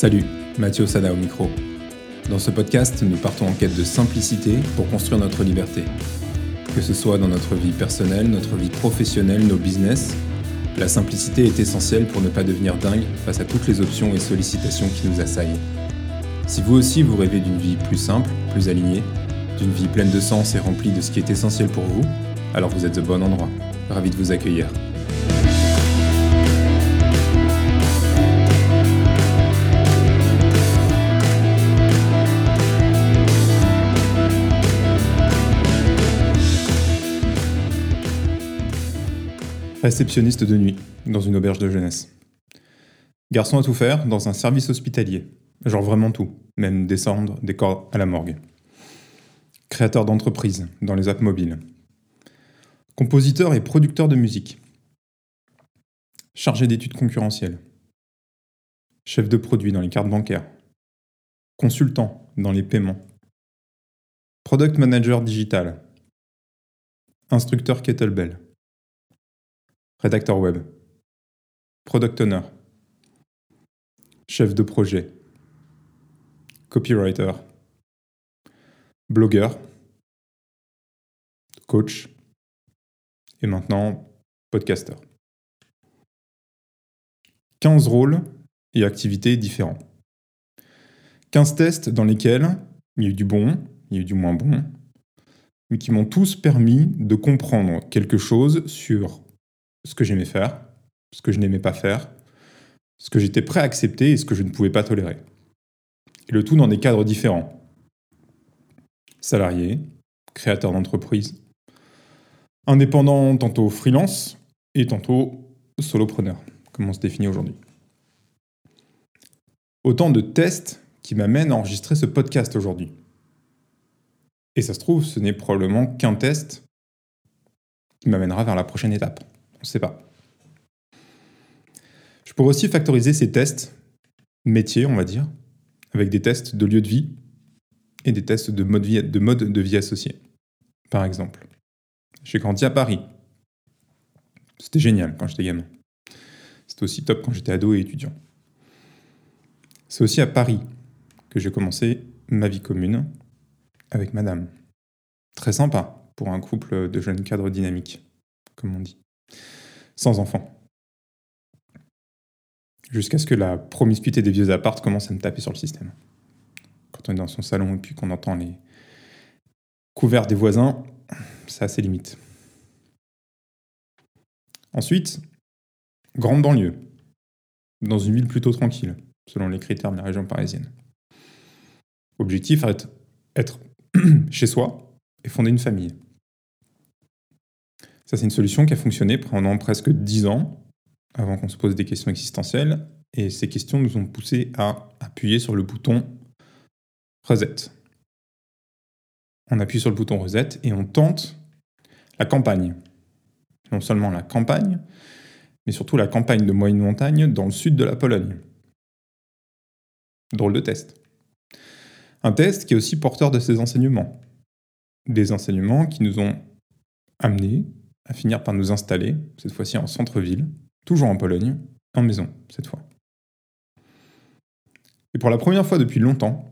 Salut, Mathieu Sada au micro. Dans ce podcast, nous partons en quête de simplicité pour construire notre liberté. Que ce soit dans notre vie personnelle, notre vie professionnelle, nos business, la simplicité est essentielle pour ne pas devenir dingue face à toutes les options et sollicitations qui nous assaillent. Si vous aussi vous rêvez d'une vie plus simple, plus alignée, d'une vie pleine de sens et remplie de ce qui est essentiel pour vous, alors vous êtes au bon endroit. Ravi de vous accueillir. Réceptionniste de nuit, dans une auberge de jeunesse. Garçon à tout faire, dans un service hospitalier. Genre vraiment tout, même descendre des corps à la morgue. Créateur d'entreprise, dans les apps mobiles. Compositeur et producteur de musique. Chargé d'études concurrentielles. Chef de produit dans les cartes bancaires. Consultant dans les paiements. Product manager digital. Instructeur kettlebell rédacteur web, product owner, chef de projet, copywriter, blogueur, coach. Et maintenant podcaster. 15 rôles et activités différents. 15 tests dans lesquels il y a eu du bon, il y a eu du moins bon, mais qui m'ont tous permis de comprendre quelque chose sur ce que j'aimais faire, ce que je n'aimais pas faire, ce que j'étais prêt à accepter et ce que je ne pouvais pas tolérer. Et le tout dans des cadres différents. Salarié, créateur d'entreprise, indépendant tantôt freelance et tantôt solopreneur, comme on se définit aujourd'hui. Autant de tests qui m'amènent à enregistrer ce podcast aujourd'hui. Et ça se trouve, ce n'est probablement qu'un test qui m'amènera vers la prochaine étape. On ne sait pas. Je pourrais aussi factoriser ces tests métiers, on va dire, avec des tests de lieu de vie et des tests de mode, de de vie associé. Par exemple, j'ai grandi à Paris. C'était génial quand j'étais gamin. C'était aussi top quand j'étais ado et étudiant. C'est aussi à Paris que j'ai commencé ma vie commune avec madame. Très sympa pour un couple de jeunes cadres dynamiques, comme on dit sans enfant. Jusqu'à ce que la promiscuité des vieux appartes commence à me taper sur le système. Quand on est dans son salon et puis qu'on entend les couverts des voisins, ça a ses limites. Ensuite, grande banlieue, dans une ville plutôt tranquille, selon les critères de la région parisienne. Objectif, être, être chez soi et fonder une famille. Ça, c'est une solution qui a fonctionné pendant presque dix ans, avant qu'on se pose des questions existentielles. Et ces questions nous ont poussé à appuyer sur le bouton Reset. On appuie sur le bouton Reset et on tente la campagne. Non seulement la campagne, mais surtout la campagne de moyenne montagne dans le sud de la Pologne. Drôle de test. Un test qui est aussi porteur de ses enseignements. Des enseignements qui nous ont amenés à finir par nous installer, cette fois-ci en centre-ville, toujours en Pologne, en maison, cette fois. Et pour la première fois depuis longtemps,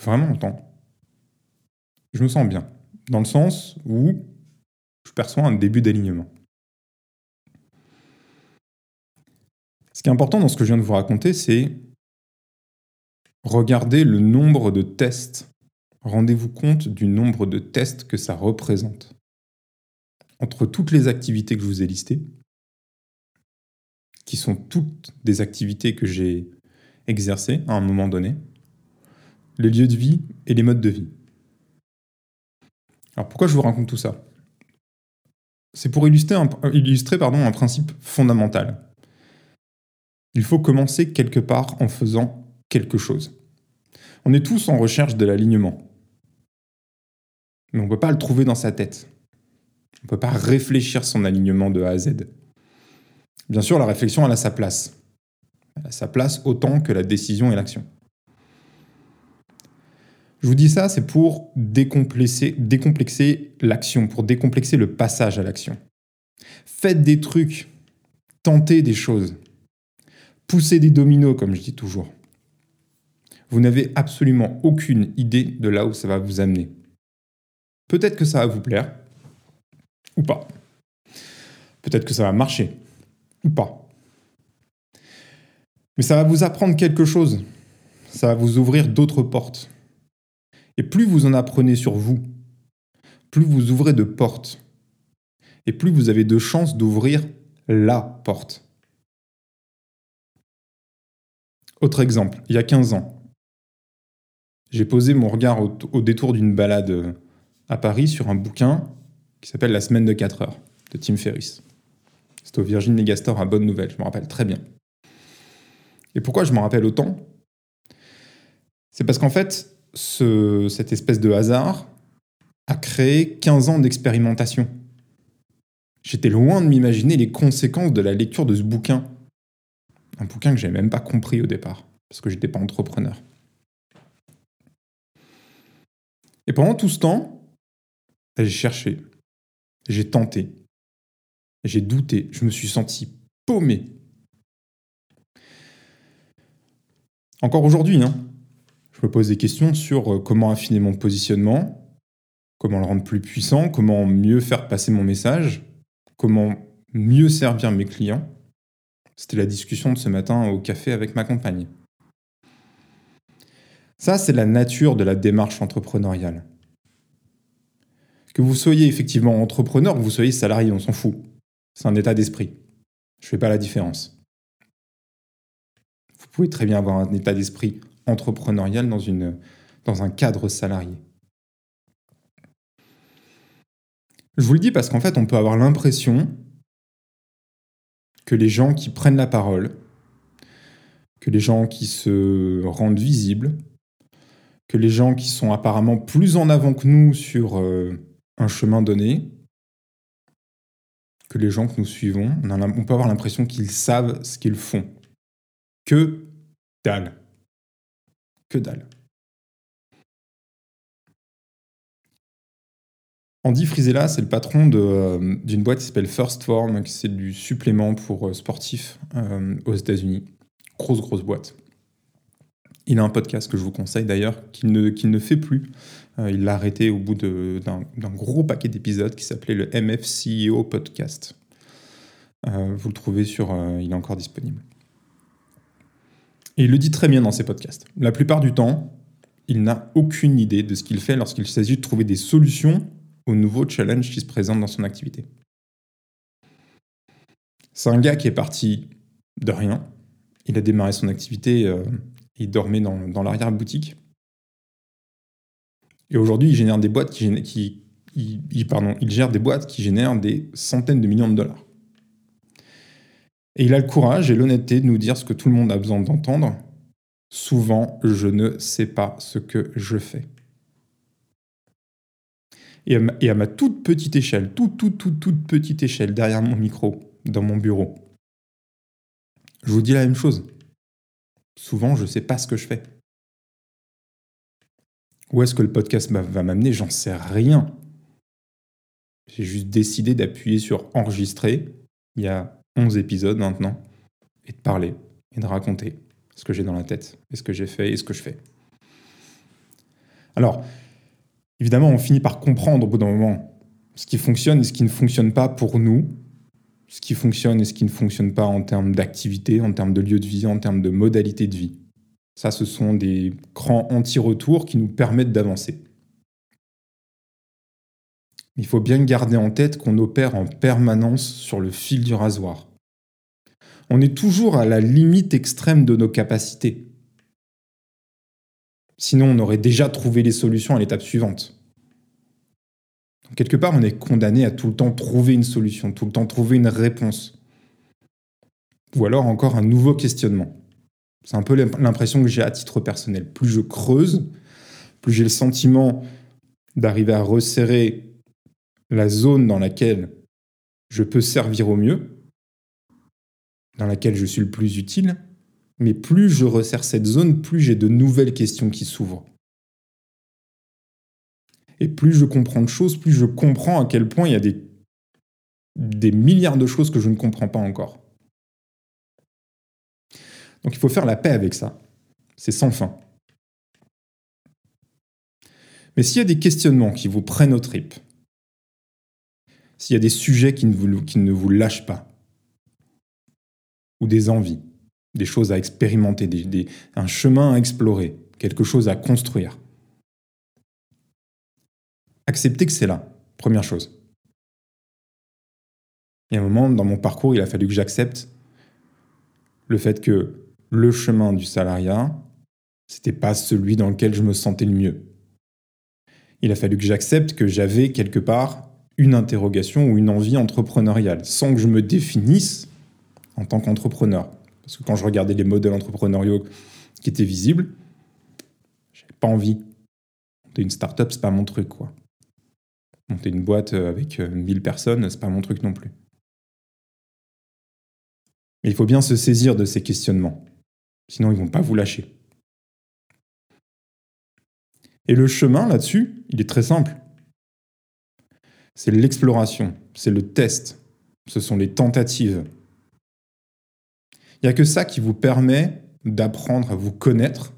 vraiment longtemps, je me sens bien, dans le sens où je perçois un début d'alignement. Ce qui est important dans ce que je viens de vous raconter, c'est regarder le nombre de tests. Rendez-vous compte du nombre de tests que ça représente entre toutes les activités que je vous ai listées, qui sont toutes des activités que j'ai exercées à un moment donné, les lieux de vie et les modes de vie. Alors pourquoi je vous raconte tout ça? C'est pour illustrer, un, illustrer un principe fondamental. Il faut commencer quelque part en faisant quelque chose. On est tous en recherche de l'alignement. Mais on ne peut pas le trouver dans sa tête. On ne peut pas réfléchir son alignement de A à Z. Bien sûr, la réflexion, elle a sa place. Elle a sa place autant que la décision et l'action. Je vous dis ça, c'est pour décomplexer, décomplexer l'action, pour décomplexer le passage à l'action. Faites des trucs, tentez des choses, poussez des dominos, comme je dis toujours. vous n'avez absolument aucune idée de là où ça va vous amener. Peut-être que ça va vous plaire, ou pas. Peut-être que ça va marcher, ou pas. Mais ça va vous apprendre quelque chose. Ça va vous ouvrir d'autres portes. Et plus vous en apprenez sur vous, plus vous ouvrez de portes, et plus vous avez de chances d'ouvrir la porte. Autre exemple, il y a 15 ans, j'ai posé mon regard au, détour d'une balade euh, à Paris sur un bouquin qui s'appelle La semaine de 4 heures de Tim Ferriss. C'est au Virgin Megastore à Bonne Nouvelle, je me rappelle très bien. Et pourquoi je me rappelle autant? C'est parce qu'en fait, cette espèce de hasard a créé 15 ans d'expérimentation. J'étais loin de m'imaginer les conséquences de la lecture de ce bouquin. Un bouquin que j'avais même pas compris au départ, parce que j'étais pas entrepreneur. Et pendant tout ce temps, j'ai cherché, j'ai tenté, j'ai douté, je me suis senti paumé. Encore aujourd'hui, hein, je me pose des questions sur euh, comment affiner mon positionnement, comment le rendre plus puissant, comment mieux faire passer mon message, comment mieux servir mes clients. C'était la discussion de ce matin au café avec ma compagne. Ça, c'est la nature de la démarche entrepreneuriale. Que vous soyez effectivement entrepreneur, que vous soyez salarié, on s'en fout. C'est un état d'esprit. Je ne fais pas la différence. Vous pouvez très bien avoir un état d'esprit entrepreneurial dans, une, dans un cadre salarié. Je vous le dis parce qu'en fait, on peut avoir l'impression que les gens qui prennent la parole, que les gens qui se rendent visibles, que les gens qui sont apparemment plus en avant que nous sur euh, un chemin donné, que les gens que nous suivons, on, peut avoir l'impression qu'ils savent ce qu'ils font. Que dalle. Que dalle. Andy Frisella, c'est le patron euh, d'une boîte qui s'appelle First Form, qui c'est du supplément pour euh, sportifs euh, aux États-Unis. Grosse, grosse boîte. Il a un podcast que je vous conseille d'ailleurs, qu'il ne, fait plus. il l'a arrêté au bout d'un gros paquet d'épisodes qui s'appelait le MFCEO Podcast. vous le trouvez sur. il est encore disponible. Il le dit très bien dans ses podcasts. La plupart du temps, il n'a aucune idée de ce qu'il fait lorsqu'il s'agit de trouver des solutions aux nouveaux challenges qui se présentent dans son activité. C'est un gars qui est parti de rien. Il a démarré son activité, euh, il dormait dans, l'arrière-boutique. Et aujourd'hui, il génère des boîtes qui, pardon, il gère des boîtes qui génèrent des centaines de millions de dollars. Et il a le courage et l'honnêteté de nous dire ce que tout le monde a besoin d'entendre. Souvent, je ne sais pas ce que je fais. Et à, ma, toute petite échelle, toute, toute, toute, toute petite échelle, derrière mon micro, dans mon bureau, je vous dis la même chose. Souvent, je ne sais pas ce que je fais. Où est-ce que le podcast va m'amener? J'en sais rien. J'ai juste décidé d'appuyer sur enregistrer il y a 11 épisodes maintenant et de parler et de raconter ce que j'ai dans la tête et ce que j'ai fait et ce que je fais. Alors, évidemment, on finit par comprendre au bout d'un moment ce qui fonctionne et ce qui ne fonctionne pas pour nous, ce qui fonctionne et ce qui ne fonctionne pas en termes d'activité, en termes de lieu de vie, en termes de modalité de vie. Ça, ce sont des crans anti-retour qui nous permettent d'avancer. Il faut bien garder en tête qu'on opère en permanence sur le fil du rasoir. On est toujours à la limite extrême de nos capacités. Sinon, on aurait déjà trouvé les solutions à l'étape suivante. Quelque part, on est condamné à tout le temps trouver une solution, tout le temps trouver une réponse. Ou alors encore un nouveau questionnement. C'est un peu l'impression que j'ai à titre personnel. Plus je creuse, plus j'ai le sentiment d'arriver à resserrer la zone dans laquelle je peux servir au mieux, dans laquelle je suis le plus utile, mais plus je resserre cette zone, plus j'ai de nouvelles questions qui s'ouvrent. Et plus je comprends de choses, plus je comprends à quel point il y a des, des milliards de choses que je ne comprends pas encore. Donc il faut faire la paix avec ça. C'est sans fin. Mais s'il y a des questionnements qui vous prennent aux tripes, s'il y a des sujets qui ne vous, qui ne vous lâchent pas, ou des envies, des choses à expérimenter, un chemin à explorer, quelque chose à construire, acceptez que c'est là, première chose. Il y a un moment dans mon parcours, il a fallu que j'accepte le fait que le chemin du salariat, c'était pas celui dans lequel je me sentais le mieux. Il a fallu que j'accepte que j'avais quelque part une interrogation ou une envie entrepreneuriale, sans que je me définisse en tant qu'entrepreneur. Parce que quand je regardais les modèles entrepreneuriaux qui étaient visibles, j'avais pas envie. Monter une start-up, c'est pas mon truc, quoi. Monter une boîte avec 1000 personnes, c'est pas mon truc non plus. Mais il faut bien se saisir de ces questionnements. Sinon, ils vont pas vous lâcher. Et le chemin là-dessus, il est très simple. C'est l'exploration, c'est le test, ce sont les tentatives. Il n'y a que ça qui vous permet d'apprendre à vous connaître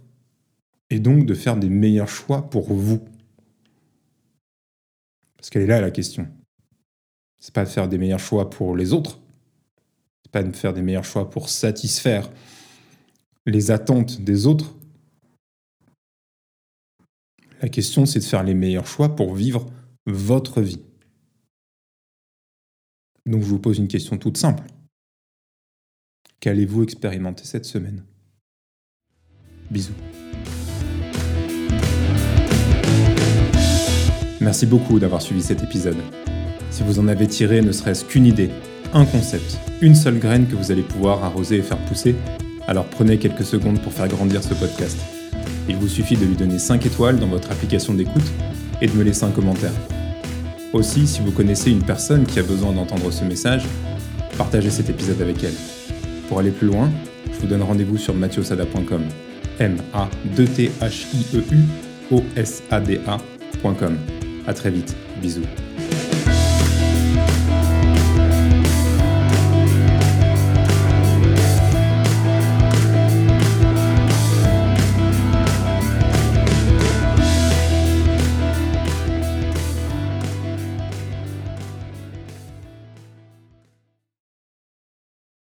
et donc de faire des meilleurs choix pour vous. Parce qu'elle est là la question. C'est pas de faire des meilleurs choix pour les autres, pas de faire des meilleurs choix pour satisfaire les attentes des autres. La question, c'est de faire les meilleurs choix pour vivre votre vie. Donc je vous pose une question toute simple. Qu'allez-vous expérimenter cette semaine? Bisous. Merci beaucoup d'avoir suivi cet épisode. Si vous en avez tiré ne serait-ce qu'une idée, un concept, une seule graine que vous allez pouvoir arroser et faire pousser, alors prenez quelques secondes pour faire grandir ce podcast. Il vous suffit de lui donner 5 étoiles dans votre application d'écoute et de me laisser un commentaire. Aussi, si vous connaissez une personne qui a besoin d'entendre ce message, partagez cet épisode avec elle. Pour aller plus loin, je vous donne rendez-vous sur mathiosada.com. M-A-2-T-H-I-E-U-O-S-A-D-A.com. A très vite. Bisous.